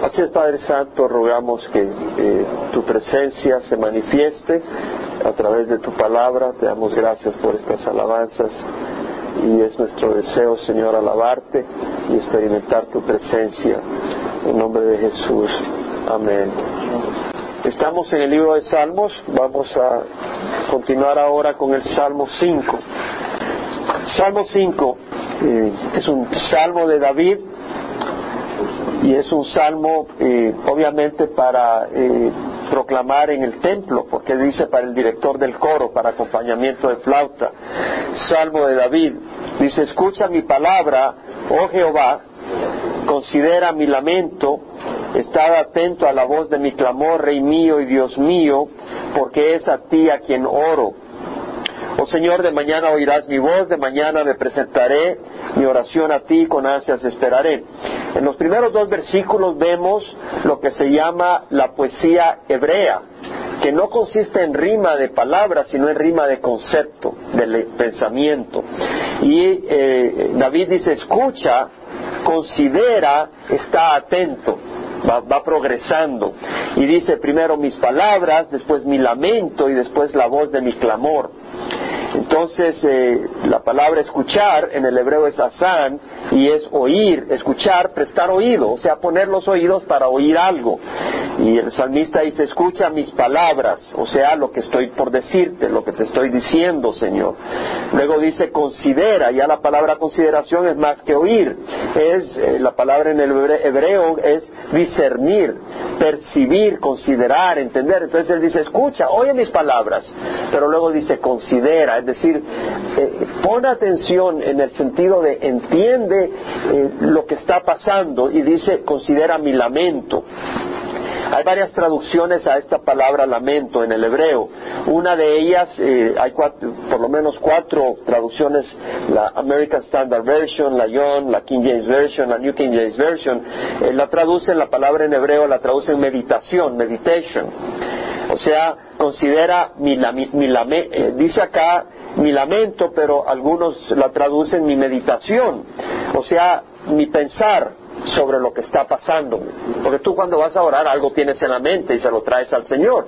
Así es, Padre Santo, rogamos que eh, tu presencia se manifieste a través de tu palabra. Te damos gracias por estas alabanzas y es nuestro deseo, Señor, alabarte y experimentar tu presencia. En nombre de Jesús. Amén. Estamos en el libro de Salmos. Vamos a continuar ahora con el Salmo 5. Salmo 5 eh, es un salmo de David y es un salmo eh, obviamente para eh, proclamar en el templo, porque dice para el director del coro, para acompañamiento de flauta. Salmo de David, dice, escucha mi palabra, oh Jehová, considera mi lamento, está atento a la voz de mi clamor, Rey mío y Dios mío, porque es a ti a quien oro. Oh Señor, de mañana oirás mi voz, de mañana me presentaré mi oración a ti, con ansias esperaré. En los primeros dos versículos vemos lo que se llama la poesía hebrea, que no consiste en rima de palabras, sino en rima de concepto, de pensamiento. Y eh, David dice, escucha, considera, está atento. Va, va, progresando. Y dice primero mis palabras, después mi lamento y después la voz de mi clamor. Entonces, eh, la palabra escuchar en el hebreo es asán y es oír, escuchar, prestar oído, o sea, poner los oídos para oír algo. Y el salmista dice, escucha mis palabras, o sea, lo que estoy por decirte, lo que te estoy diciendo, Señor. Luego dice, considera, ya la palabra consideración es más que oír, es, eh, la palabra en el hebreo es discernir, percibir, considerar, entender. Entonces él dice, escucha, oye mis palabras, pero luego dice, considera, es decir, eh, pon atención en el sentido de entiende eh, lo que está pasando y dice, considera mi lamento. Hay varias traducciones a esta palabra lamento en el hebreo. Una de ellas, eh, hay por lo menos cuatro traducciones, la American Standard Version, la Young, la King James Version, la New King James Version, eh, la traducen, la palabra en hebreo la traducen meditación, meditation. O sea, considera mi, eh, dice acá mi lamento, pero algunos la traducen mi meditación. O sea, mi pensar, sobre lo que está pasando. Porque tú cuando vas a orar algo tienes en la mente y se lo traes al Señor.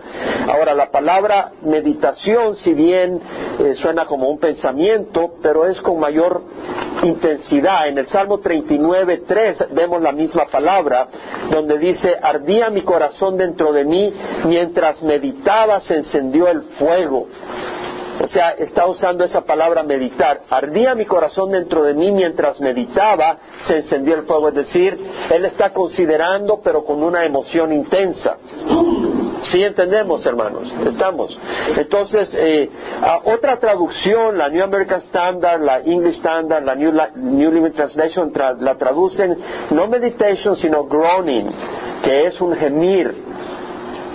Ahora, la palabra meditación, si bien eh, suena como un pensamiento, pero es con mayor intensidad. En el Salmo 39, 3 vemos la misma palabra, donde dice, ardía mi corazón dentro de mí, mientras meditaba se encendió el fuego. O sea, está usando esa palabra meditar. Ardía mi corazón dentro de mí mientras meditaba, se encendió el fuego. Es decir, él está considerando, pero con una emoción intensa. Sí entendemos, hermanos, estamos. Entonces, eh, otra traducción, la New American Standard, la English Standard, la New, New Living Translation, la traducen no meditation, sino groaning, que es un gemir.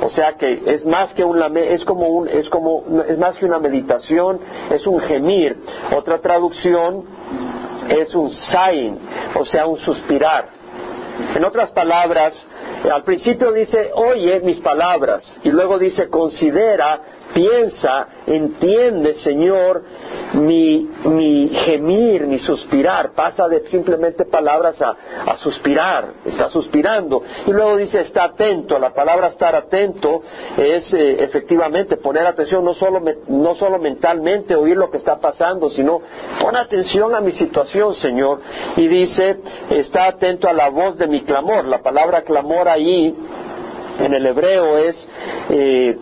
O sea que es más que un es como un, es como, es más que una meditación, es un gemir. Otra traducción es un sighing, o sea, un suspirar. En otras palabras, al principio dice, oye mis palabras, y luego dice, considera piensa, entiende, Señor, mi, mi gemir, mi suspirar, pasa de simplemente palabras a, a, suspirar, está suspirando. Y luego dice, está atento, la palabra estar atento es eh, efectivamente poner atención, no solo, no solo mentalmente oír lo que está pasando, sino pon atención a mi situación, Señor. Y dice, está atento a la voz de mi clamor. La palabra clamor ahí en el hebreo es eh,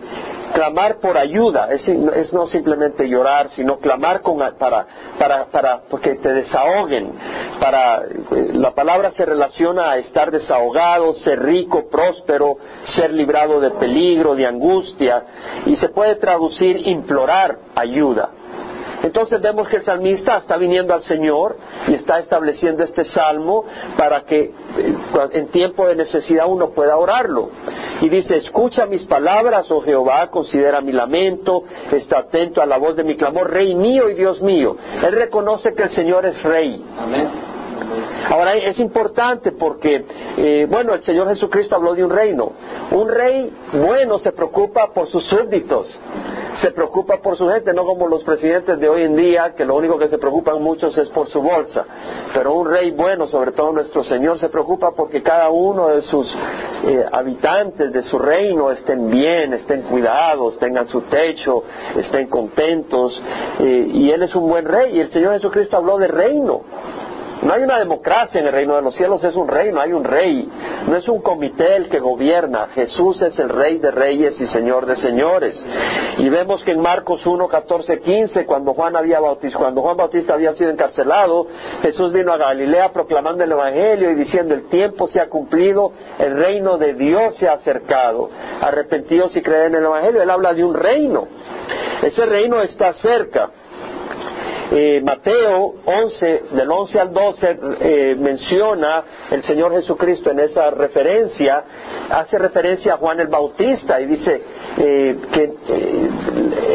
clamar por ayuda, es, no simplemente llorar, sino clamar para, para, para que te desahoguen. Para, eh, la palabra se relaciona a estar desahogado, ser rico, próspero, ser librado de peligro, de angustia, y se puede traducir implorar ayuda. Entonces vemos que el salmista está viniendo al Señor y está estableciendo este salmo para que eh, en tiempo de necesidad uno pueda orarlo. Y dice, escucha mis palabras, oh Jehová, considera mi lamento, está atento a la voz de mi clamor, Rey mío y Dios mío. Él reconoce que el Señor es Rey. Ahora es importante porque, eh, bueno, el Señor Jesucristo habló de un reino. Un rey bueno se preocupa por sus súbditos se preocupa por su gente, no como los presidentes de hoy en día, que lo único que se preocupan muchos es por su bolsa. Pero un rey bueno, sobre todo nuestro Señor, se preocupa porque cada uno de sus eh, habitantes de su reino estén bien, estén cuidados, tengan su techo, estén contentos. Eh, y Él es un buen rey. Y el Señor Jesucristo habló de reino. No hay una democracia en el reino de los cielos, es un reino, hay un rey. No es un comité el que gobierna. Jesús es el rey de reyes y señor de señores. Y vemos que en Marcos 1, 14, 15, cuando Juan, había cuando Juan Bautista había sido encarcelado, Jesús vino a Galilea proclamando el Evangelio y diciendo, el tiempo se ha cumplido, el reino de Dios se ha acercado. Arrepentidos y creen en el Evangelio. Él habla de un reino. Ese reino está cerca. Eh, Mateo 11, del 11 al 12, eh, menciona el Señor Jesucristo en esa referencia, hace referencia a Juan el Bautista y dice eh, que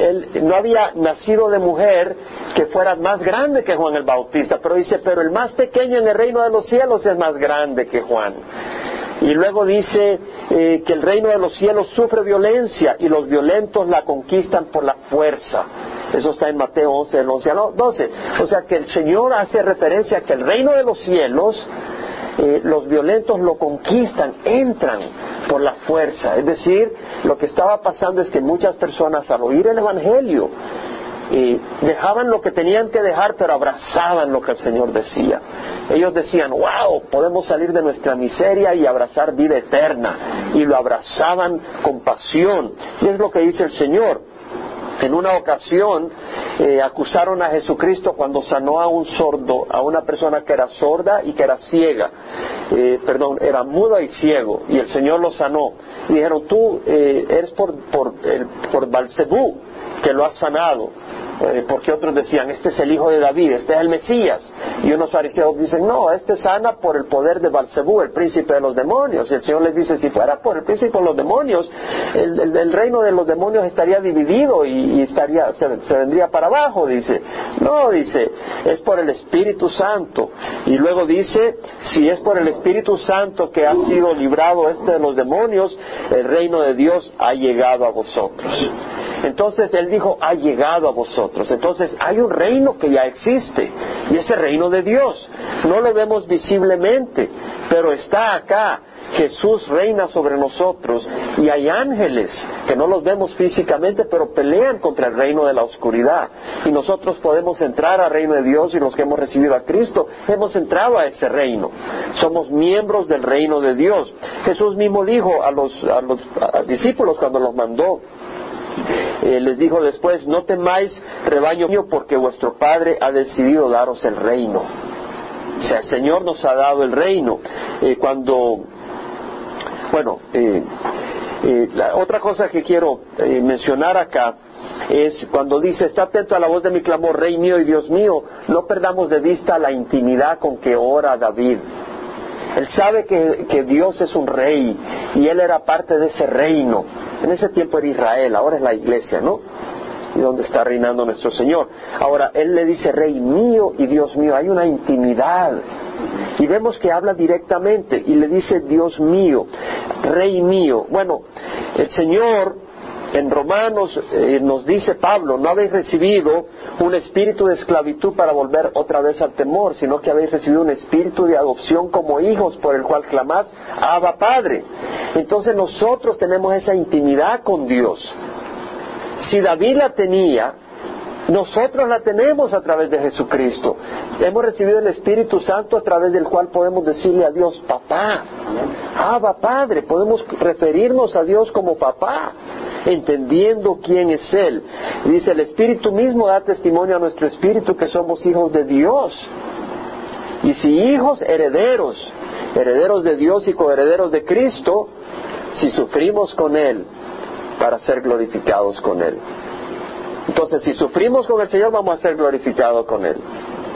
él no había nacido de mujer que fuera más grande que Juan el Bautista, pero dice, pero el más pequeño en el reino de los cielos es más grande que Juan. Y luego dice que el reino de los cielos sufre violencia y los violentos la conquistan por la fuerza. Eso está en Mateo 11, del 11 al 12. O sea que el Señor hace referencia a que el reino de los cielos, eh, los violentos lo conquistan, entran por la fuerza. Es decir, lo que estaba pasando es que muchas personas al oír el Evangelio, eh, dejaban lo que tenían que dejar, pero abrazaban lo que el Señor decía. Ellos decían, wow, podemos salir de nuestra miseria y abrazar vida eterna. Y lo abrazaban con pasión. Y es lo que dice el Señor. En una ocasión eh, acusaron a Jesucristo cuando sanó a un sordo, a una persona que era sorda y que era ciega, eh, perdón, era muda y ciego, y el Señor lo sanó. Y dijeron, tú eh, eres por, por, por Balcebú que lo has sanado. Eh, porque otros decían, este es el hijo de David, este es el Mesías. Y unos fariseos dicen, no, este sana por el poder de Balcebú, el príncipe de los demonios. Y el Señor les dice, si fuera por el príncipe de los demonios, el, reino de los demonios estaría dividido y, estaría, se, vendría para abajo, dice. No, dice, es por el Espíritu Santo. Y luego dice, si es por el Espíritu Santo que ha sido librado este de los demonios, el reino de Dios ha llegado a vosotros. Entonces él dijo, ha llegado a vosotros. Entonces hay un reino que ya existe y ese reino de Dios. No lo vemos visiblemente, pero está acá. Jesús reina sobre nosotros y hay ángeles que no los vemos físicamente, pero pelean contra el reino de la oscuridad. Y nosotros podemos entrar al reino de Dios y los que hemos recibido a Cristo hemos entrado a ese reino. Somos miembros del reino de Dios. Jesús mismo dijo a los, a los discípulos cuando los mandó, eh, les dijo después, no temáis rebaño mío porque vuestro Padre ha decidido daros el reino. O sea, el Señor nos ha dado el reino. Eh, cuando, bueno, eh, la otra cosa que quiero mencionar acá es cuando dice, está atento a la voz de mi clamor, Rey mío y Dios mío, no perdamos de vista la intimidad con que ora David. Él sabe que, que Dios es un rey y él era parte de ese reino. En ese tiempo era Israel, ahora es la iglesia, ¿no? Y donde está reinando nuestro Señor. Ahora, Él le dice, Rey mío y Dios mío, hay una intimidad. Y vemos que habla directamente y le dice, Dios mío, Rey mío. Bueno, el Señor en Romanos eh, nos dice Pablo, no habéis recibido un espíritu de esclavitud para volver otra vez al temor, sino que habéis recibido un espíritu de adopción como hijos por el cual clamás, Abba Padre. Entonces nosotros tenemos esa intimidad con Dios. Si David la tenía, nosotros la tenemos a través de Jesucristo. Hemos recibido el Espíritu Santo a través del cual podemos decirle a Dios, papá, Abba Padre, podemos referirnos a Dios como papá entendiendo quién es Él. Dice, el Espíritu mismo da testimonio a nuestro Espíritu que somos hijos de Dios. Y si hijos, herederos, herederos de Dios y coherederos de Cristo, si sufrimos con Él para ser glorificados con Él. Entonces, si sufrimos con el Señor, vamos a ser glorificados con Él.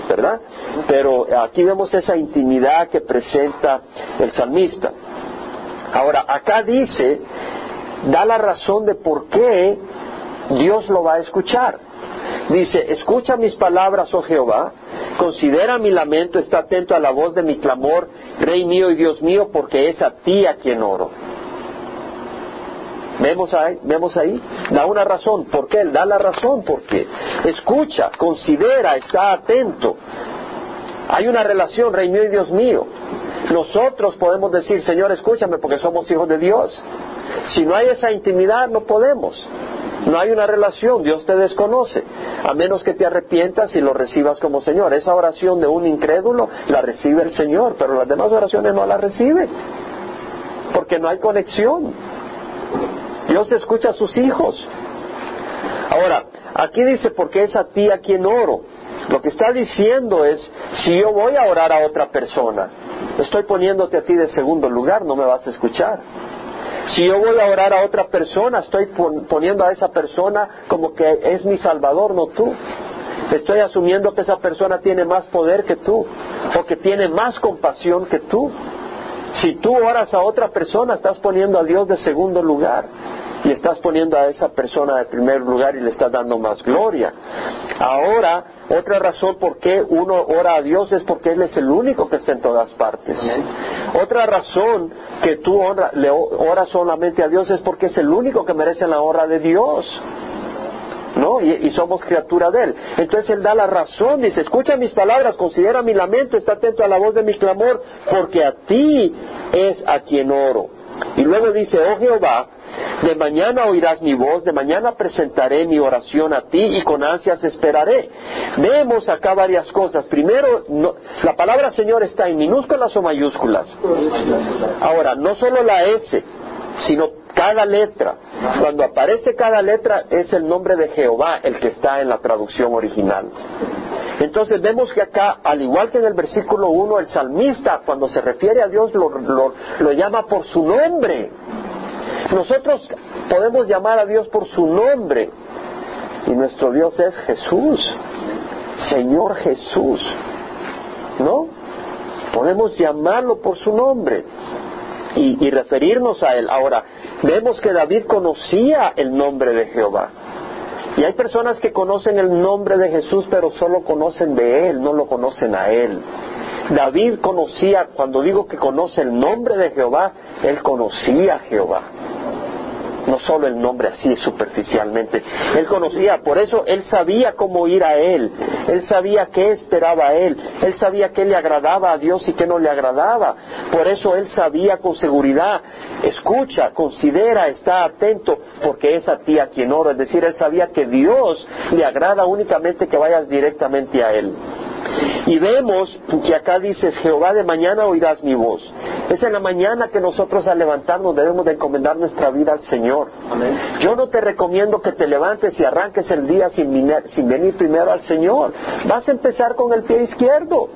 ¿Verdad? Pero aquí vemos esa intimidad que presenta el salmista. Ahora, acá dice da la razón de por qué Dios lo va a escuchar. Dice, escucha mis palabras, oh Jehová, considera mi lamento, está atento a la voz de mi clamor, Rey mío y Dios mío, porque es a ti a quien oro. Vemos ahí, vemos ahí, da una razón. ¿Por qué? Él da la razón. Porque escucha, considera, está atento. Hay una relación, Rey mío y Dios mío. Nosotros podemos decir, Señor, escúchame porque somos hijos de Dios. Si no hay esa intimidad, no podemos. No hay una relación, Dios te desconoce, a menos que te arrepientas y lo recibas como Señor. Esa oración de un incrédulo la recibe el Señor, pero las demás oraciones no la recibe, porque no hay conexión. Dios escucha a sus hijos. Ahora, aquí dice, porque es a ti a quien oro. Lo que está diciendo es, si yo voy a orar a otra persona, estoy poniéndote a ti de segundo lugar, no me vas a escuchar. Si yo voy a orar a otra persona, estoy poniendo a esa persona como que es mi salvador, no tú. Estoy asumiendo que esa persona tiene más poder que tú o que tiene más compasión que tú. Si tú oras a otra persona, estás poniendo a Dios de segundo lugar y estás poniendo a esa persona de primer lugar y le estás dando más gloria. Ahora, otra razón por qué uno ora a Dios es porque Él es el único que está en todas partes. Otra razón que tú le oras solamente a Dios es porque es el único que merece la honra de Dios. ¿no? Y, somos criatura de Él. Entonces Él da la razón, dice, escucha mis palabras, considera mi lamento, está atento a la voz de mi clamor, porque a ti es a quien oro. Y luego dice, oh Jehová, de mañana oirás mi voz, de mañana presentaré mi oración a ti y con ansias esperaré. Vemos acá varias cosas. Primero, la palabra Señor está en minúsculas o mayúsculas. Ahora, no solo la S, sino cada letra. Cuando aparece cada letra es el nombre de Jehová el que está en la traducción original. Entonces vemos que acá, al igual que en el versículo 1, el salmista cuando se refiere a Dios lo, lo llama por su nombre. Nosotros podemos llamar a Dios por su nombre y nuestro Dios es Jesús, Señor Jesús, ¿no? Podemos llamarlo por su nombre y, referirnos a Él. Ahora, vemos que David conocía el nombre de Jehová. Y hay personas que conocen el nombre de Jesús, pero solo conocen de Él, no lo conocen a Él. David conocía, cuando digo que conoce el nombre de Jehová, él conocía a Jehová no solo el nombre así superficialmente. Él conocía, por eso él sabía cómo ir a él, él sabía qué esperaba a él, él sabía qué le agradaba a Dios y qué no le agradaba. Por eso él sabía con seguridad, escucha, considera, está atento, porque es a ti a quien oro. Es decir, él sabía que Dios le agrada únicamente que vayas directamente a él. Y vemos que acá dices, Jehová de mañana oirás mi voz. Es en la mañana que nosotros al levantarnos debemos de encomendar nuestra vida al Señor. Yo no te recomiendo que te levantes y arranques el día sin, sin venir primero al Señor. Vas a empezar con el pie izquierdo.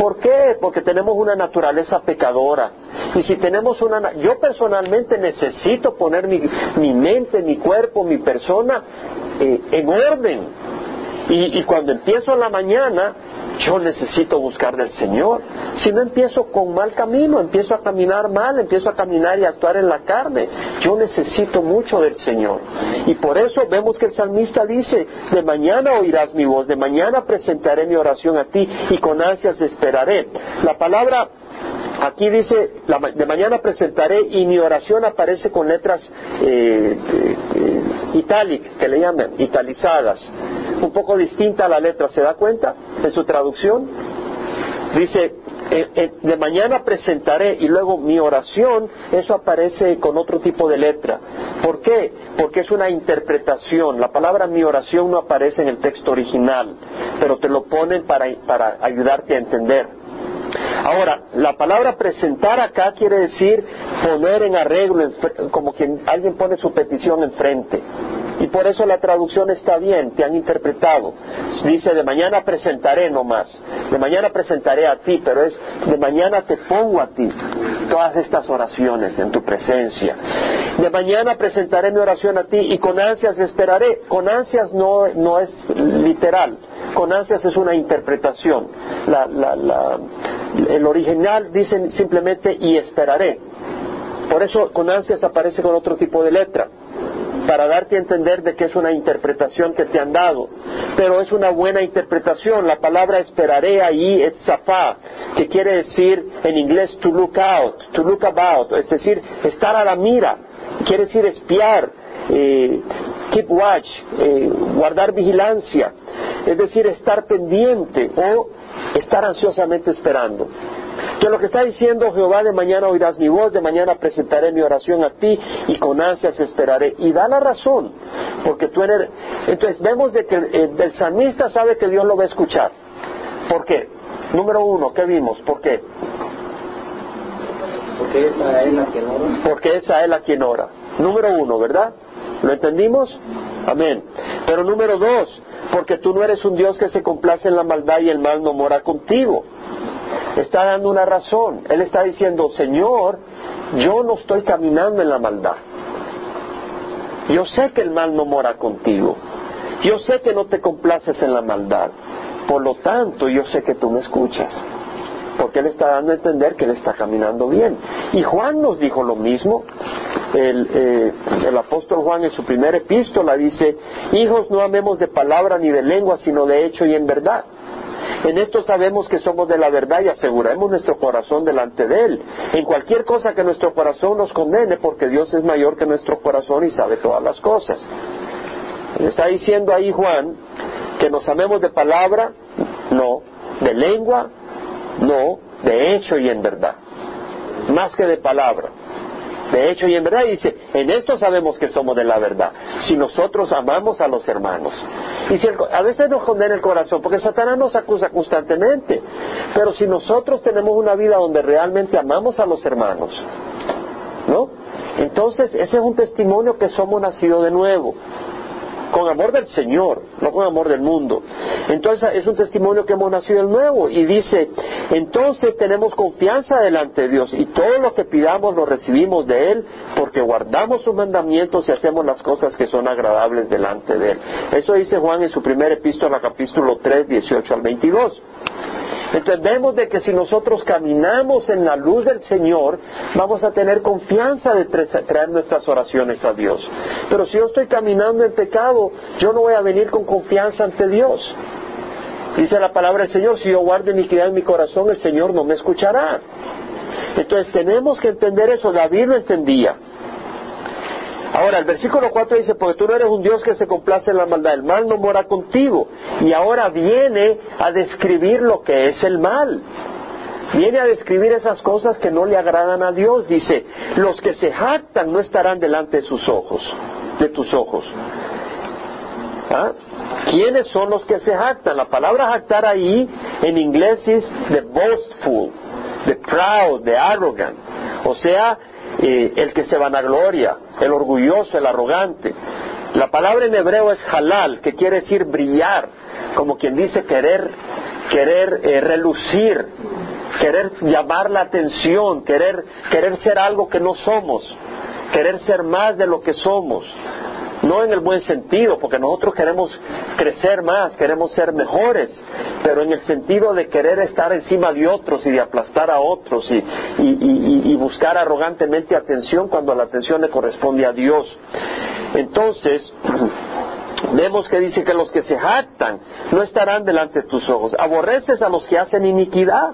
¿Por qué? Porque tenemos una naturaleza pecadora. Y si tenemos una... Yo personalmente necesito poner mi, mi mente, mi cuerpo, mi persona eh, en orden. Y, y, cuando empiezo la mañana, yo necesito buscar del Señor. Si no empiezo con mal camino, empiezo a caminar mal, empiezo a caminar y actuar en la carne. Yo necesito mucho del Señor. Y por eso vemos que el salmista dice, de mañana oirás mi voz, de mañana presentaré mi oración a ti y con ansias esperaré. La palabra Aquí dice, de mañana presentaré y mi oración aparece con letras eh, eh, que le llaman, italizadas un poco distinta a la letra, ¿se da cuenta de su traducción? Dice, eh, eh, de mañana presentaré y luego mi oración, eso aparece con otro tipo de letra. ¿Por qué? Porque es una interpretación. La palabra mi oración no aparece en el texto original, pero te lo ponen para, para ayudarte a entender. Ahora, la palabra presentar acá quiere decir poner en arreglo, como quien alguien pone su petición enfrente. Por eso la traducción está bien, te han interpretado. Dice, de mañana presentaré nomás, de mañana presentaré a ti, pero es, de mañana te pongo a ti todas estas oraciones en tu presencia. De mañana presentaré mi oración a ti y con ansias esperaré. Con ansias no, no es literal, con ansias es una interpretación. el original dice simplemente y esperaré. Por eso con ansias aparece con otro tipo de letra para darte a entender de que es una interpretación que te han dado. Pero es una buena interpretación. La palabra esperaré ahí es zafá, que quiere decir en inglés to look out, to look about, es decir, estar a la mira. quiere decir espiar, eh, keep watch, eh, guardar vigilancia, es decir, estar pendiente o estar ansiosamente esperando. Entonces lo que está diciendo Jehová, de mañana oirás mi voz, de mañana presentaré mi oración a ti y con ansias esperaré. Y da la razón, porque tú eres... Entonces vemos de que el, salmista sabe que Dios lo va a escuchar. ¿Por qué? Número uno, ¿qué vimos? ¿Por qué? Porque es a él a quien ora. Porque es a él a quien ora. Número uno, ¿verdad? ¿Lo entendimos? Amén. Pero número dos, porque tú no eres un Dios que se complace en la maldad y el mal no mora contigo. Está dando una razón. Él está diciendo, Señor, yo no estoy caminando en la maldad. Yo sé que el mal no mora contigo. Yo sé que no te complaces en la maldad. Por lo tanto, yo sé que tú me escuchas porque Él está dando a entender que Él está caminando bien. Y Juan nos dijo lo mismo. El, eh, el, apóstol Juan en su primera epístola dice, hijos no amemos de palabra ni de lengua, sino de hecho y en verdad. En esto sabemos que somos de la verdad y aseguremos nuestro corazón delante de Él. En cualquier cosa que nuestro corazón nos condene, porque Dios es mayor que nuestro corazón y sabe todas las cosas. está diciendo ahí Juan que nos amemos de palabra, no, de lengua, no, de hecho y en verdad. Más que de palabra. De hecho y en verdad dice, en esto sabemos que somos de la verdad, si nosotros amamos a los hermanos. Y si a veces nos condena el corazón, porque Satanás nos acusa constantemente, pero si nosotros tenemos una vida donde realmente amamos a los hermanos, ¿no? Entonces ese es un testimonio que somos nacidos de nuevo con amor del Señor, no con amor del mundo. Entonces es un testimonio que hemos nacido de nuevo y dice, entonces tenemos confianza delante de Dios y todo lo que pidamos lo recibimos de Él porque guardamos sus mandamientos y hacemos las cosas que son agradables delante de Él. Eso dice Juan en su primer epístola, capítulo 3, 18 al 22. Entendemos de que si nosotros caminamos en la luz del Señor, vamos a tener confianza de traer nuestras oraciones a Dios. Pero si yo estoy caminando en pecado, yo no voy a venir con confianza ante Dios. Dice la palabra del Señor, si yo guardo iniquidad en mi corazón, el Señor no me escuchará. Entonces tenemos que entender eso. David lo entendía. Ahora, el versículo 4 dice, porque tú no eres un Dios que se complace en la maldad, el mal no mora contigo. Y ahora viene a describir lo que es el mal. Viene a describir esas cosas que no le agradan a Dios. Dice, los que se jactan no estarán delante de sus ojos, de tus ojos. ¿Ah? ¿Quiénes son los que se jactan? La palabra jactar ahí en inglés es the boastful, the proud, the arrogant. O sea, el que se vanagloria, el orgulloso, el arrogante. La palabra en hebreo es halal, que quiere decir brillar, como quien dice querer, querer eh, relucir, querer llamar la atención, querer, querer ser algo que no somos, querer ser más de lo que somos no en el buen sentido, porque nosotros queremos crecer más, queremos ser mejores, pero en el sentido de querer estar encima de otros y de aplastar a otros y, buscar arrogantemente atención cuando la atención le corresponde a Dios. Entonces, Vemos que dice que los que se jactan no estarán delante de tus ojos. Aborreces a los que hacen iniquidad.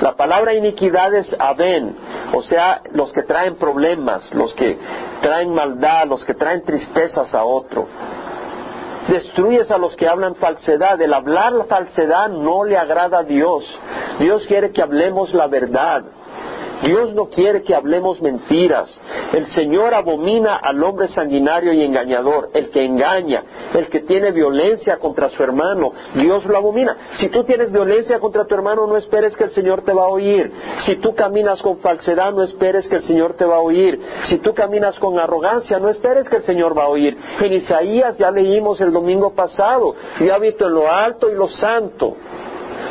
La palabra iniquidad es aben, o sea, los que traen problemas, los que traen maldad, los que traen tristezas a otro. Destruyes a los que hablan falsedad. El hablar la falsedad no le agrada a Dios. Dios quiere que hablemos la verdad. Dios no quiere que hablemos mentiras. El Señor abomina al hombre sanguinario y engañador, el que engaña, el que tiene violencia contra su hermano. Dios lo abomina. Si tú tienes violencia contra tu hermano, no esperes que el Señor te va a oír. Si tú caminas con falsedad, no esperes que el Señor te va a oír. Si tú caminas con arrogancia, no esperes que el Señor va a oír. En Isaías ya leímos el domingo pasado, yo habito en lo alto y lo santo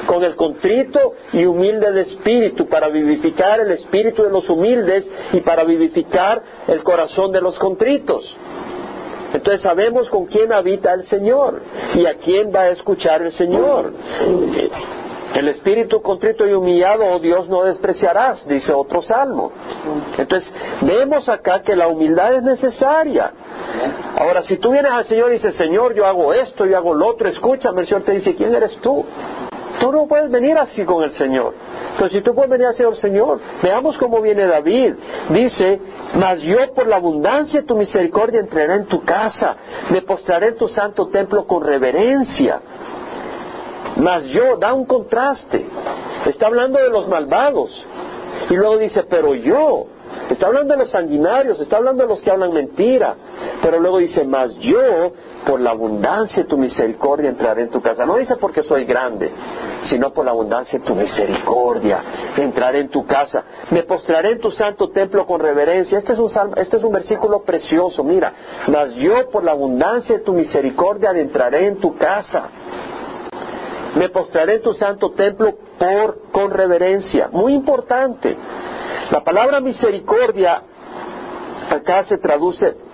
con el contrito y humilde de espíritu, para vivificar el espíritu de los humildes y para vivificar el corazón de los contritos. Entonces sabemos con quién habita el Señor y a quién va a escuchar el Señor. El espíritu contrito y humillado, oh Dios, no despreciarás, dice otro salmo. Entonces, vemos acá que la humildad es necesaria. Ahora, si tú vienes al Señor y dices, Señor, yo hago esto, yo hago lo otro, escúchame, el Señor te dice, ¿quién eres tú? Tú no puedes venir así con el Señor. Pero si tú puedes venir al Señor, Señor, veamos cómo viene David. Dice, mas yo por la abundancia de tu misericordia entraré en tu casa, me postraré en tu santo templo con reverencia. Mas yo, da un contraste. Está hablando de los malvados. Y luego dice, pero yo, Está hablando de los sanguinarios, está hablando de los que hablan mentira. Pero luego dice, mas yo, por la abundancia de tu misericordia, entraré en tu casa. No dice porque soy grande, sino por la abundancia de tu misericordia, entraré en tu casa. Me postraré en tu santo templo con reverencia. Este es un, este es un versículo precioso. Mira, mas yo, por la abundancia de tu misericordia, entraré en tu casa. Me postraré en tu santo templo con reverencia. Muy importante. La palabra misericordia acá se traduce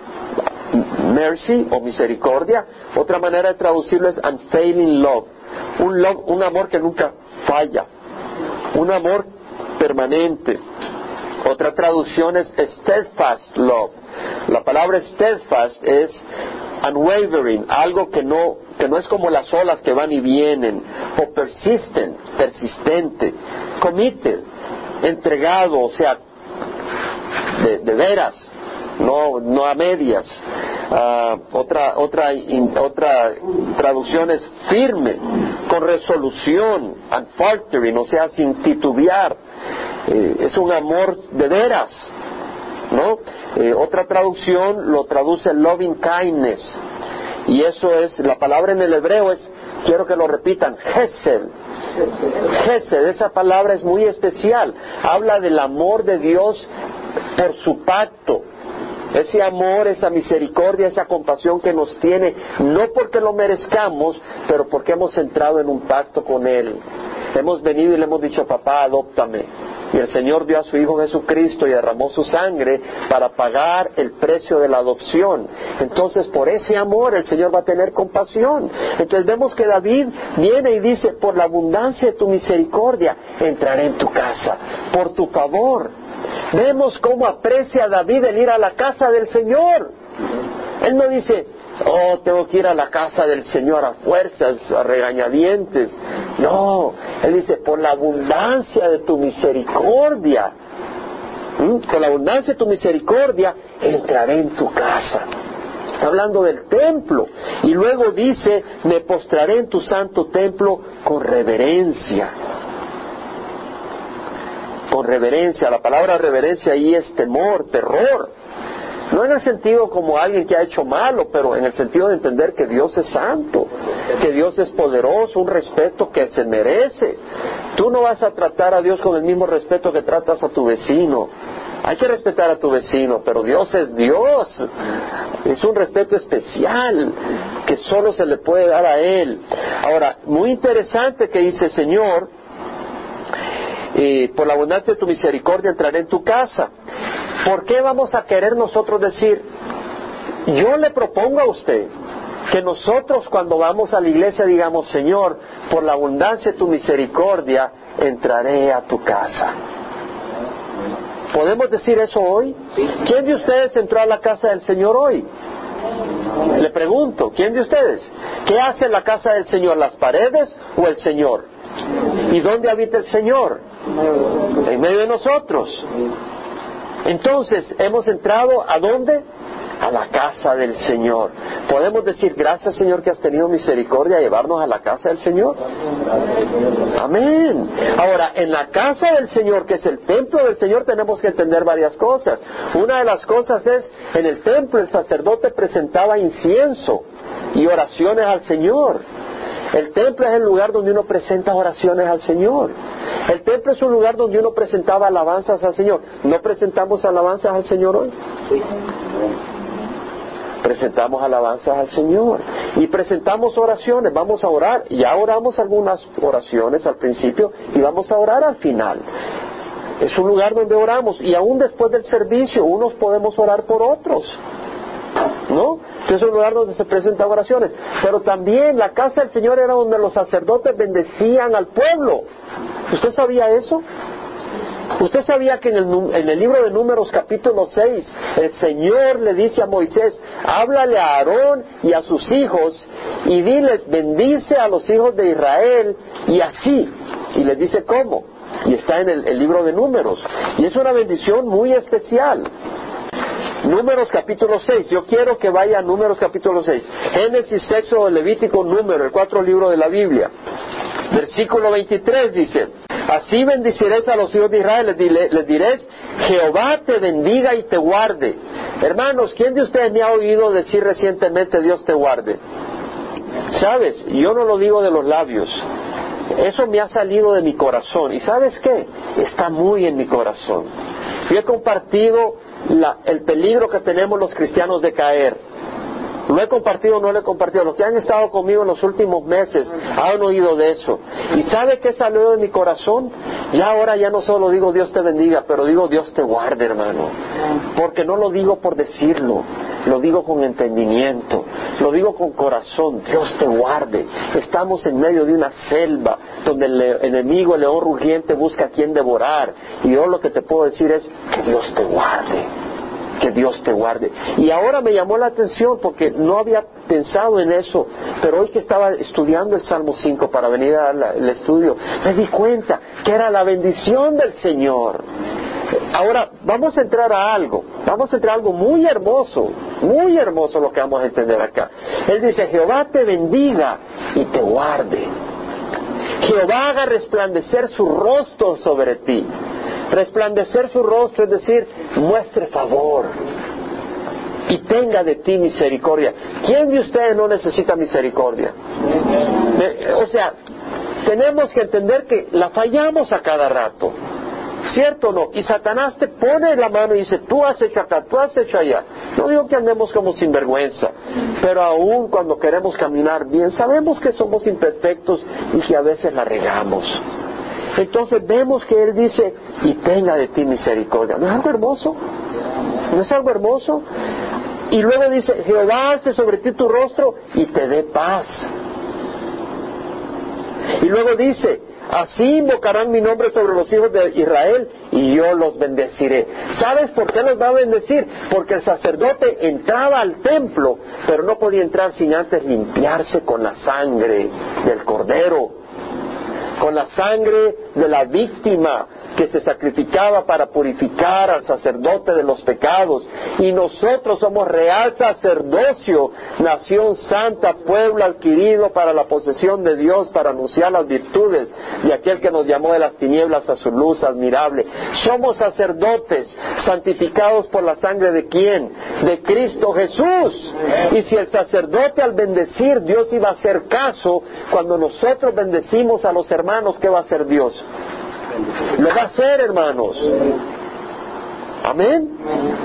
mercy o misericordia. Otra manera de traducirlo es unfailing love. Un, love, un amor que nunca falla. Un amor permanente. Otra traducción es steadfast love. La palabra steadfast es unwavering, algo que no, que no es como las olas que van y vienen, o persistent, persistente, committed, entregado, o sea, de, veras, no, no a medias. Ah, otra, otra, otra traducción es firme, con resolución, unfaltering, o sea, sin titubear. Eh, es un amor de veras, ¿no? Eh, otra traducción lo traduce loving kindness, y eso es, la palabra en el hebreo es, quiero que lo repitan, Hesed, Gesed, esa palabra es muy especial. Habla del amor de Dios por su pacto. Ese amor, esa misericordia, esa compasión que nos tiene, no porque lo merezcamos, pero porque hemos entrado en un pacto con Él. Hemos venido y le hemos dicho, papá, adóptame. Y el Señor dio a su Hijo Jesucristo y derramó su sangre para pagar el precio de la adopción. Entonces, por ese amor el Señor va a tener compasión. Entonces vemos que David viene y dice, por la abundancia de tu misericordia, entraré en tu casa, por tu favor. Vemos cómo aprecia David el ir a la casa del Señor. Él no dice, oh, tengo que ir a la casa del Señor a fuerzas, a regañadientes. No, Él dice, por la abundancia de tu misericordia, por la abundancia de tu misericordia, entraré en tu casa. Está hablando del templo. Y luego dice, me postraré en tu santo templo con reverencia. Con reverencia. La palabra reverencia ahí es temor, terror. No en el sentido como alguien que ha hecho malo, pero en el sentido de entender que Dios es santo, que Dios es poderoso, un respeto que se merece. Tú no vas a tratar a Dios con el mismo respeto que tratas a tu vecino. Hay que respetar a tu vecino, pero Dios es Dios. Es un respeto especial que solo se le puede dar a Él. Ahora, muy interesante que dice Señor, por la abundancia de tu misericordia entraré en tu casa. ¿Por qué vamos a querer nosotros decir, yo le propongo a usted que nosotros cuando vamos a la iglesia digamos, Señor, por la abundancia de tu misericordia, entraré a tu casa? ¿Podemos decir eso hoy? ¿Quién de ustedes entró a la casa del Señor hoy? Le pregunto, ¿quién de ustedes? ¿Qué hace en la casa del Señor, las paredes o el Señor? ¿Y dónde habita el Señor? En medio de nosotros. Entonces, hemos entrado a dónde? A la casa del Señor. Podemos decir, gracias Señor que has tenido misericordia llevarnos a la casa del Señor. Amén. Ahora, en la casa del Señor, que es el templo del Señor, tenemos que entender varias cosas. Una de las cosas es, en el templo el sacerdote presentaba incienso y oraciones al Señor. El templo es el lugar donde uno presenta oraciones al Señor. El templo es un lugar donde uno presentaba alabanzas al Señor. ¿No presentamos alabanzas al Señor hoy? Presentamos alabanzas al Señor y presentamos oraciones. Vamos a orar. Ya oramos algunas oraciones al principio y vamos a orar al final. Es un lugar donde oramos y aún después del servicio unos podemos orar por otros. ¿No? es un lugar donde se presentan oraciones. Pero también la casa del Señor era donde los sacerdotes bendecían al pueblo. ¿Usted sabía eso? Usted sabía que en el, libro de Números capítulo 6 el Señor le dice a Moisés, háblale a Aarón y a sus hijos y diles, bendice a los hijos de Israel y así. Y les dice cómo. y está en el libro de números. Y es una bendición muy especial. Números capítulo 6. Yo quiero que vaya a Números capítulo 6. Génesis, Sexo, Levítico, Número, el cuatro libros de la Biblia. Versículo 23 dice, así bendiciréis a los hijos de Israel, les diréis, Jehová te bendiga y te guarde. Hermanos, ¿quién de ustedes me ha oído decir recientemente Dios te guarde? ¿Sabes? Yo no lo digo de los labios. Eso me ha salido de mi corazón. ¿Y sabes qué? Está muy en mi corazón. Yo he compartido la- el peligro que tenemos los cristianos de caer. Lo he compartido o no lo he compartido. Los que han estado conmigo en los últimos meses han oído de eso. ¿Y sabe qué salió de mi corazón? Ya ahora ya no solo digo Dios te bendiga, pero digo Dios te guarde, hermano. Porque no lo digo por decirlo, lo digo con entendimiento, lo digo con corazón. Dios te guarde. Estamos en medio de una selva donde el enemigo, el león rugiente, busca a quien devorar. Y yo lo que te puedo decir es que Dios te guarde que Dios te guarde. Y ahora me llamó la atención porque no había pensado en eso, pero hoy que estaba estudiando el Salmo 5 para venir al estudio, me di cuenta que era la bendición del Señor. Ahora, vamos a entrar a algo, vamos a entrar a algo muy hermoso, muy hermoso lo que vamos a entender acá. Él dice, Jehová te bendiga y te guarde. Jehová haga resplandecer su rostro sobre ti. Resplandecer su rostro es decir, muestre favor y tenga de ti misericordia. ¿Quién de ustedes no necesita misericordia? O sea, tenemos que entender que la fallamos a cada rato. ¿Cierto o no? Y Satanás te pone la mano y dice, tú has hecho acá, tú has hecho allá. No digo que andemos como sinvergüenza, pero aún cuando queremos caminar bien, sabemos que somos imperfectos y que a veces la regamos. Entonces vemos que Él dice, y tenga de ti misericordia. ¿No es algo hermoso? ¿No es algo hermoso? Y luego dice, Jehová alce sobre ti tu rostro y te dé paz. Y luego dice, así invocarán mi nombre sobre los hijos de Israel y yo los bendeciré. ¿Sabes por qué los va a bendecir? Porque el sacerdote entraba al templo, pero no podía entrar sin antes limpiarse con la sangre del cordero con la sangre de la víctima que se sacrificaba para purificar al sacerdote de los pecados. Y nosotros somos real sacerdocio, nación santa, pueblo adquirido para la posesión de Dios, para anunciar las virtudes de aquel que nos llamó de las tinieblas a su luz admirable. Somos sacerdotes santificados por la sangre de quién? De Cristo Jesús. Y si el sacerdote al bendecir, Dios iba a hacer caso, cuando nosotros bendecimos a los hermanos, ¿qué va a hacer Dios? Lo va a hacer, hermanos. Amén.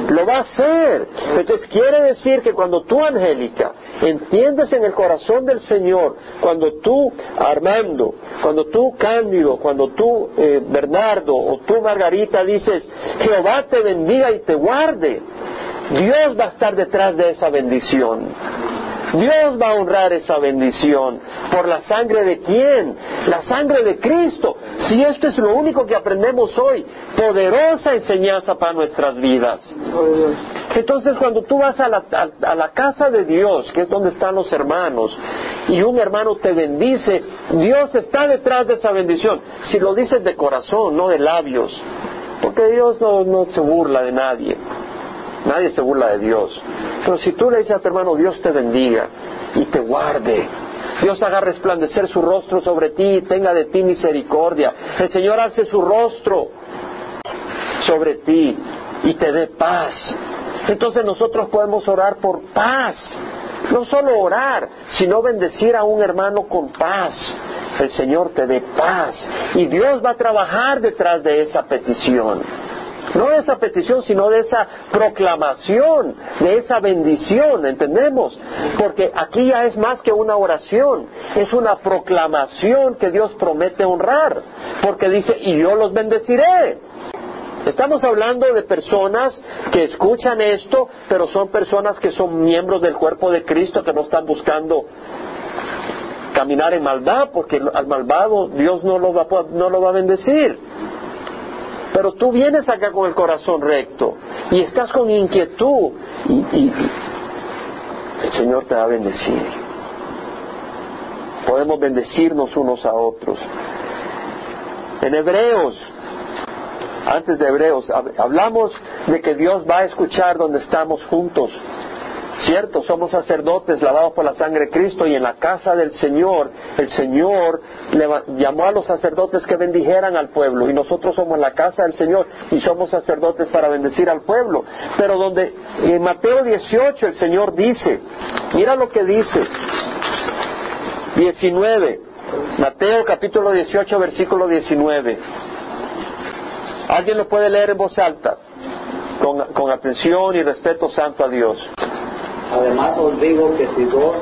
Lo va a hacer. Entonces quiere decir que cuando tú, Angélica, entiendes en el corazón del Señor, cuando tú, Armando, cuando tú, Cándido, cuando tú, eh, Bernardo, o tú, Margarita, dices, Jehová te bendiga y te guarde, Dios va a estar detrás de esa bendición. Dios va a honrar esa bendición. ¿Por la sangre de quién? La sangre de Cristo. Si esto es lo único que aprendemos hoy, poderosa enseñanza para nuestras vidas. Entonces cuando tú vas a la, casa de Dios, que es donde están los hermanos, y un hermano te bendice, Dios está detrás de esa bendición. Si lo dices de corazón, no de labios. Porque Dios no se burla de nadie. Nadie se burla de Dios. Pero si tú le dices a tu hermano, Dios te bendiga y te guarde. Dios haga resplandecer su rostro sobre ti y tenga de ti misericordia. El Señor hace su rostro sobre ti y te dé paz. Entonces nosotros podemos orar por paz. No solo orar, sino bendecir a un hermano con paz. El Señor te dé paz. Y Dios va a trabajar detrás de esa petición. No de esa petición, sino de esa proclamación, de esa bendición, ¿entendemos? Porque aquí ya es más que una oración, es una proclamación que Dios promete honrar, porque dice, y yo los bendeciré. Estamos hablando de personas que escuchan esto, pero son personas que son miembros del cuerpo de Cristo, que no están buscando caminar en maldad, porque al malvado Dios no lo va, no lo va a bendecir. Pero tú vienes acá con el corazón recto y estás con inquietud y, el Señor te va a bendecir. Podemos bendecirnos unos a otros. En Hebreos, antes de Hebreos, hablamos de que Dios va a escuchar donde estamos juntos. Cierto, somos sacerdotes lavados por la sangre de Cristo y en la casa del Señor, el Señor llamó a los sacerdotes que bendijeran al pueblo y nosotros somos la casa del Señor y somos sacerdotes para bendecir al pueblo. Pero donde en Mateo 18 el Señor dice, mira lo que dice, 19, Mateo capítulo 18 versículo 19. ¿Alguien lo puede leer en voz alta? Con, con atención y respeto santo a Dios. Además os digo que si dos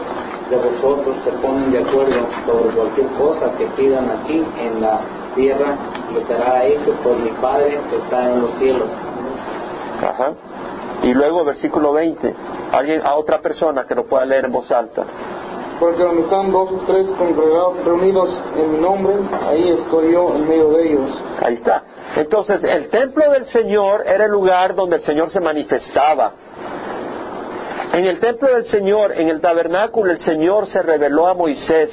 de vosotros se ponen de acuerdo sobre cualquier cosa que pidan aquí en la tierra, lo será hecho por mi Padre que está en los cielos. Ajá. Y luego versículo 20. Alguien a otra persona que lo pueda leer en voz alta. Porque donde están dos o tres congregados reunidos en mi nombre, ahí estoy yo en medio de ellos. Ahí está. Entonces, el templo del Señor era el lugar donde el Señor se manifestaba. En el templo del Señor, en el tabernáculo, el Señor se reveló a Moisés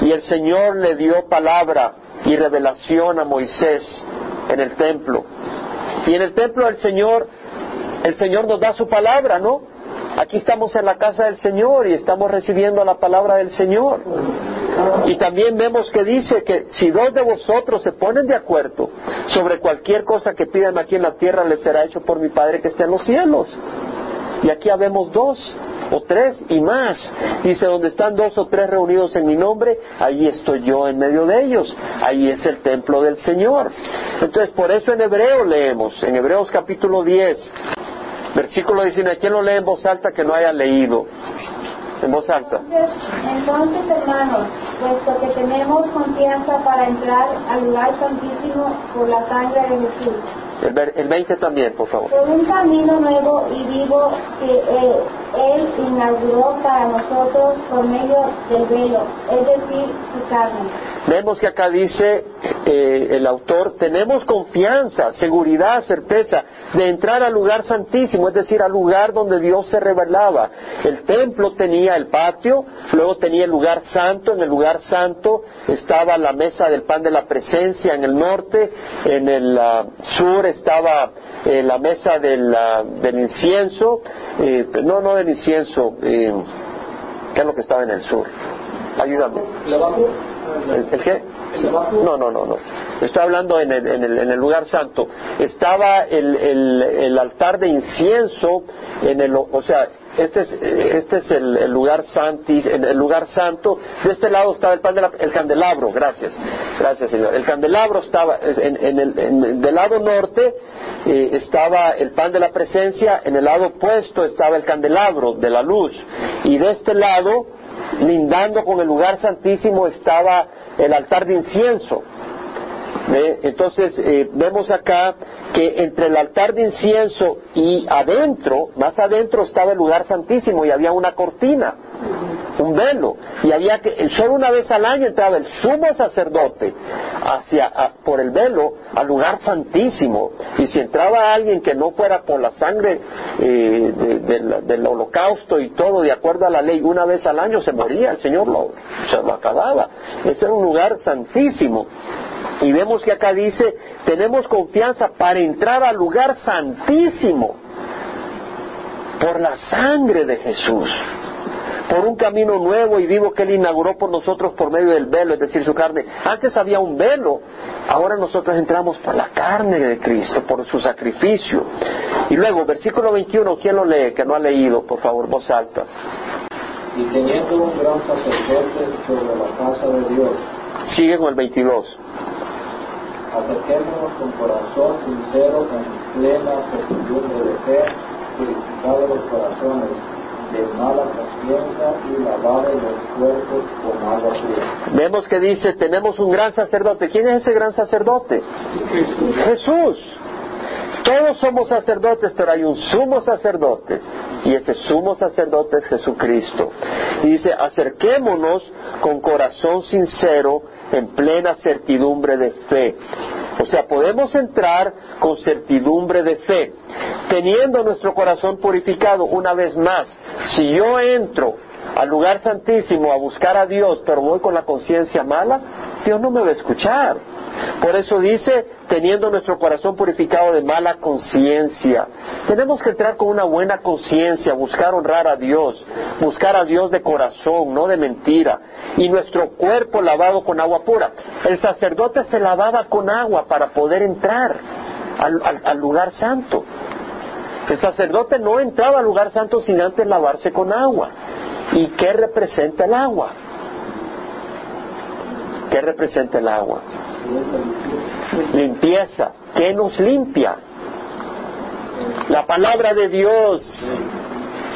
y el Señor le dio palabra y revelación a Moisés en el templo. Y en el templo del Señor, el Señor nos da su palabra, ¿no? Aquí estamos en la casa del Señor y estamos recibiendo la palabra del Señor. Y también vemos que dice que si dos de vosotros se ponen de acuerdo sobre cualquier cosa que pidan aquí en la tierra, les será hecho por mi Padre que está en los cielos. Y aquí habemos dos o tres y más. Dice, donde están dos o tres reunidos en mi nombre, ahí estoy yo en medio de ellos. Ahí es el templo del Señor. Entonces, por eso en Hebreo leemos, en Hebreos capítulo 10, versículo 19, ¿quién lo lee en voz alta que no haya leído? En voz alta. Entonces, hermanos, puesto que tenemos confianza para entrar al lugar santísimo por la sangre de Jesús el, 20 también, por favor. Por un camino nuevo y vivo que eh, Él inauguró para nosotros por medio del velo, es decir, su carne. Vemos que acá dice eh, el autor, tenemos confianza, seguridad, certeza de entrar al lugar santísimo, es decir, al lugar donde Dios se revelaba. El templo tenía el patio, luego tenía el lugar santo, en el lugar santo estaba la mesa del pan de la presencia en el norte, en el ah, sur estaba eh, la mesa del, ah, del incienso, eh, no, no del incienso, ¿qué es lo que estaba en el sur? Ayúdame. ¿El, qué? No, no, no, no. Estoy hablando en el, en el, en el lugar santo. Estaba el, el, altar de incienso en el, o sea, este es, este es el, lugar santis, el lugar santo. De este lado estaba el pan el candelabro, gracias, gracias señor. El candelabro estaba en, el del lado norte eh, estaba el pan de la presencia, en el lado opuesto estaba el candelabro de la luz y de este lado lindando con el lugar santísimo estaba el altar de incienso. Entonces eh, vemos acá que entre el altar de incienso y adentro, más adentro estaba el lugar santísimo y había una cortina un velo. Y había que solo una vez al año entraba el sumo sacerdote hacia por el velo al lugar santísimo. Y si entraba alguien que no fuera por la sangre eh, del holocausto y todo de acuerdo a la ley una vez al año se moría el Señor lo, se lo acababa. Ese era un lugar santísimo. Y vemos que acá dice tenemos confianza para entrar al lugar santísimo por la sangre de Jesús por un camino nuevo y vivo que Él inauguró por nosotros por medio del velo, es decir, su carne. Antes había un velo, ahora nosotros entramos por la carne de Cristo, por su sacrificio. Y luego, versículo 21, ¿quién lo lee? Que no ha leído, por favor, voz alta. Y teniendo un gran sacerdote sobre la casa de Dios. Sigue con el 22. Acerquémonos con corazón sincero, en plena certidumbre de fe, purificado los corazones de mala y los cuerpos con agua Vemos que dice, tenemos un gran sacerdote. ¿Quién es ese gran sacerdote? Jesús. Todos somos sacerdotes, pero hay un sumo sacerdote. Y ese sumo sacerdote es Jesucristo. Y dice, acerquémonos con corazón sincero, en plena certidumbre de fe. O sea, podemos entrar con certidumbre de fe, teniendo nuestro corazón purificado una vez más. Si yo entro al lugar santísimo a buscar a Dios, pero voy con la conciencia mala, Dios no me va a escuchar. Por eso dice, teniendo nuestro corazón purificado de mala conciencia. Tenemos que entrar con una buena conciencia, buscar honrar a Dios, buscar a Dios de corazón, no de mentira. Y nuestro cuerpo lavado con agua pura. El sacerdote se lavaba con agua para poder entrar al, lugar santo. El sacerdote no entraba al lugar santo sin antes lavarse con agua. ¿Y qué representa el agua? ¿Qué representa el agua? Limpieza. ¿Qué nos limpia? La palabra de Dios.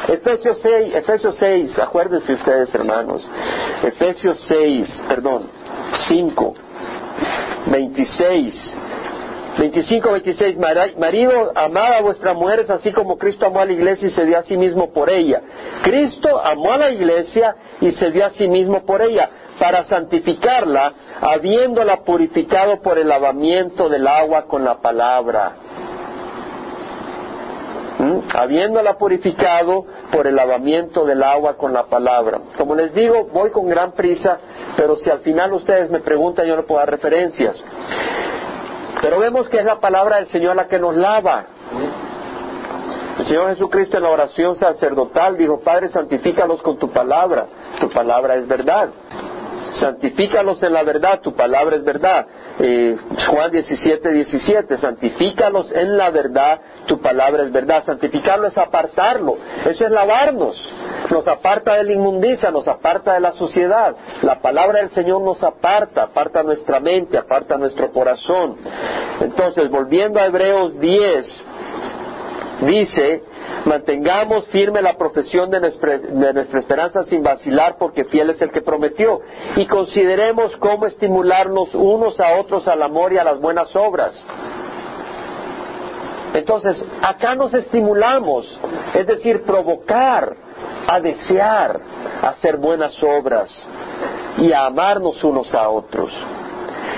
Efesios 6, Efesios 6, acuérdense ustedes hermanos. Efesios 6, perdón, 5, 26. 25, 26, marido, amad a vuestras mujeres así como Cristo amó a la iglesia y se dio a sí mismo por ella. Cristo amó a la iglesia y se dio a sí mismo por ella para santificarla, habiéndola purificado por el lavamiento del agua con la palabra. ¿Mm? Habiéndola purificado por el lavamiento del agua con la palabra. Como les digo, voy con gran prisa, pero si al final ustedes me preguntan, yo no puedo dar referencias. Pero vemos que es la palabra del Señor la que nos lava. El Señor Jesucristo en la oración sacerdotal dijo, Padre, santifícalos con tu palabra. Tu palabra es verdad santifícalos en la verdad, tu palabra es verdad. Eh, Juan 17, 17, santifícalos en la verdad, tu palabra es verdad. Santificarlo es apartarlo, eso es lavarnos. Nos aparta de la inmundicia, nos aparta de la suciedad. La palabra del Señor nos aparta, aparta nuestra mente, aparta nuestro corazón. Entonces, volviendo a Hebreos 10, dice, Mantengamos firme la profesión de nuestra, esperanza sin vacilar, porque fiel es el que prometió. Y consideremos cómo estimularnos unos a otros al amor y a las buenas obras. Entonces, acá nos estimulamos, es decir, provocar a desear hacer buenas obras y a amarnos unos a otros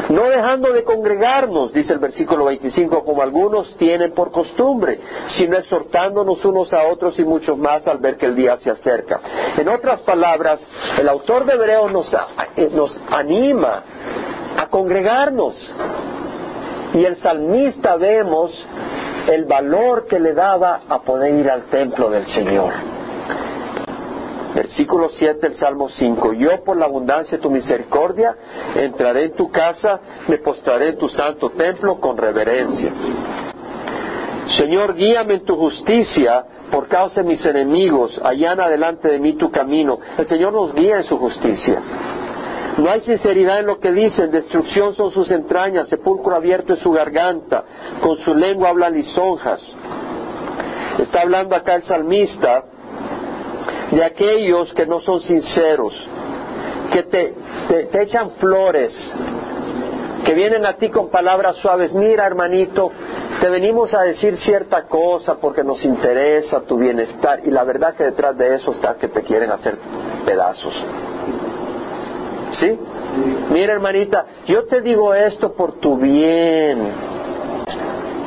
no dejando de congregarnos, dice el versículo 25, como algunos tienen por costumbre, sino exhortándonos unos a otros y muchos más al ver que el día se acerca. En otras palabras, el autor de Hebreos nos, eh, nos anima a congregarnos. Y el salmista vemos el valor que le daba a poder ir al templo del Señor. Versículo 7 del Salmo 5. Yo por la abundancia de tu misericordia entraré en tu casa, me postraré en tu santo templo con reverencia. Señor, guíame en tu justicia por causa de mis enemigos, allana delante de mí tu camino. El Señor nos guía en su justicia. No hay sinceridad en lo que dicen, destrucción son sus entrañas, sepulcro abierto es su garganta, con su lengua habla lisonjas. Está hablando acá el salmista de aquellos que no son sinceros, que te, te, echan flores, que vienen a ti con palabras suaves, mira hermanito, te venimos a decir cierta cosa porque nos interesa tu bienestar y la verdad que detrás de eso está que te quieren hacer pedazos. ¿Sí? Mira hermanita, yo te digo esto por tu bien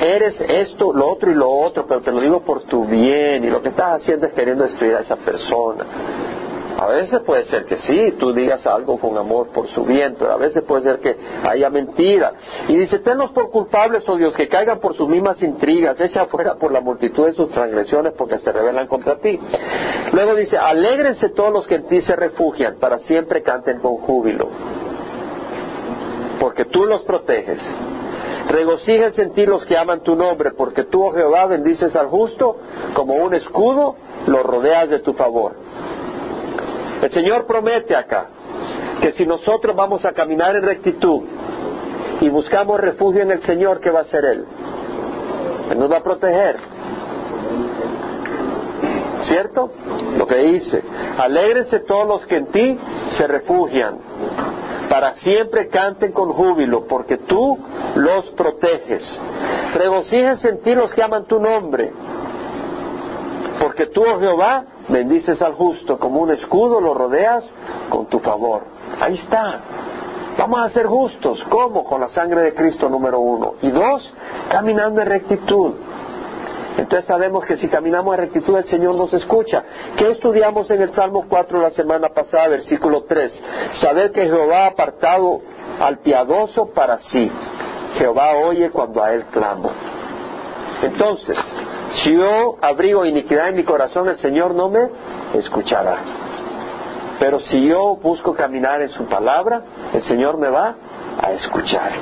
eres esto, lo otro y lo otro, pero te lo digo por tu bien y lo que estás haciendo es queriendo destruir a esa persona. A veces puede ser que sí, tú digas algo con amor por su bien, pero a veces puede ser que haya mentira. Y dice, tenlos por culpables, oh Dios, que caigan por sus mismas intrigas, echa fuera por la multitud de sus transgresiones porque se rebelan contra ti. Luego dice, alégrense todos los que en ti se refugian, para siempre canten con júbilo, porque tú los proteges Regocíjense en ti los que aman tu nombre, porque tú, oh Jehová, bendices al justo, como un escudo, lo rodeas de tu favor. El Señor promete acá que si nosotros vamos a caminar en rectitud y buscamos refugio en el Señor, ¿qué va a hacer Él? Él nos va a proteger. ¿Cierto? Lo que dice, alégrense todos los que en ti se refugian para siempre canten con júbilo, porque tú los proteges. Regocíjense en ti los que aman tu nombre, porque tú, oh Jehová, bendices al justo, como un escudo lo rodeas con tu favor. Ahí está. Vamos a ser justos. ¿Cómo? Con la sangre de Cristo, número uno. Y dos, caminando en rectitud. Entonces sabemos que si caminamos en rectitud el Señor nos escucha. ¿Qué estudiamos en el Salmo 4 la semana pasada, versículo 3? Saber que Jehová ha apartado al piadoso para sí. Jehová oye cuando a él clamo. Entonces, si yo abrigo iniquidad en mi corazón, el Señor no me escuchará. Pero si yo busco caminar en su palabra, el Señor me va a escuchar.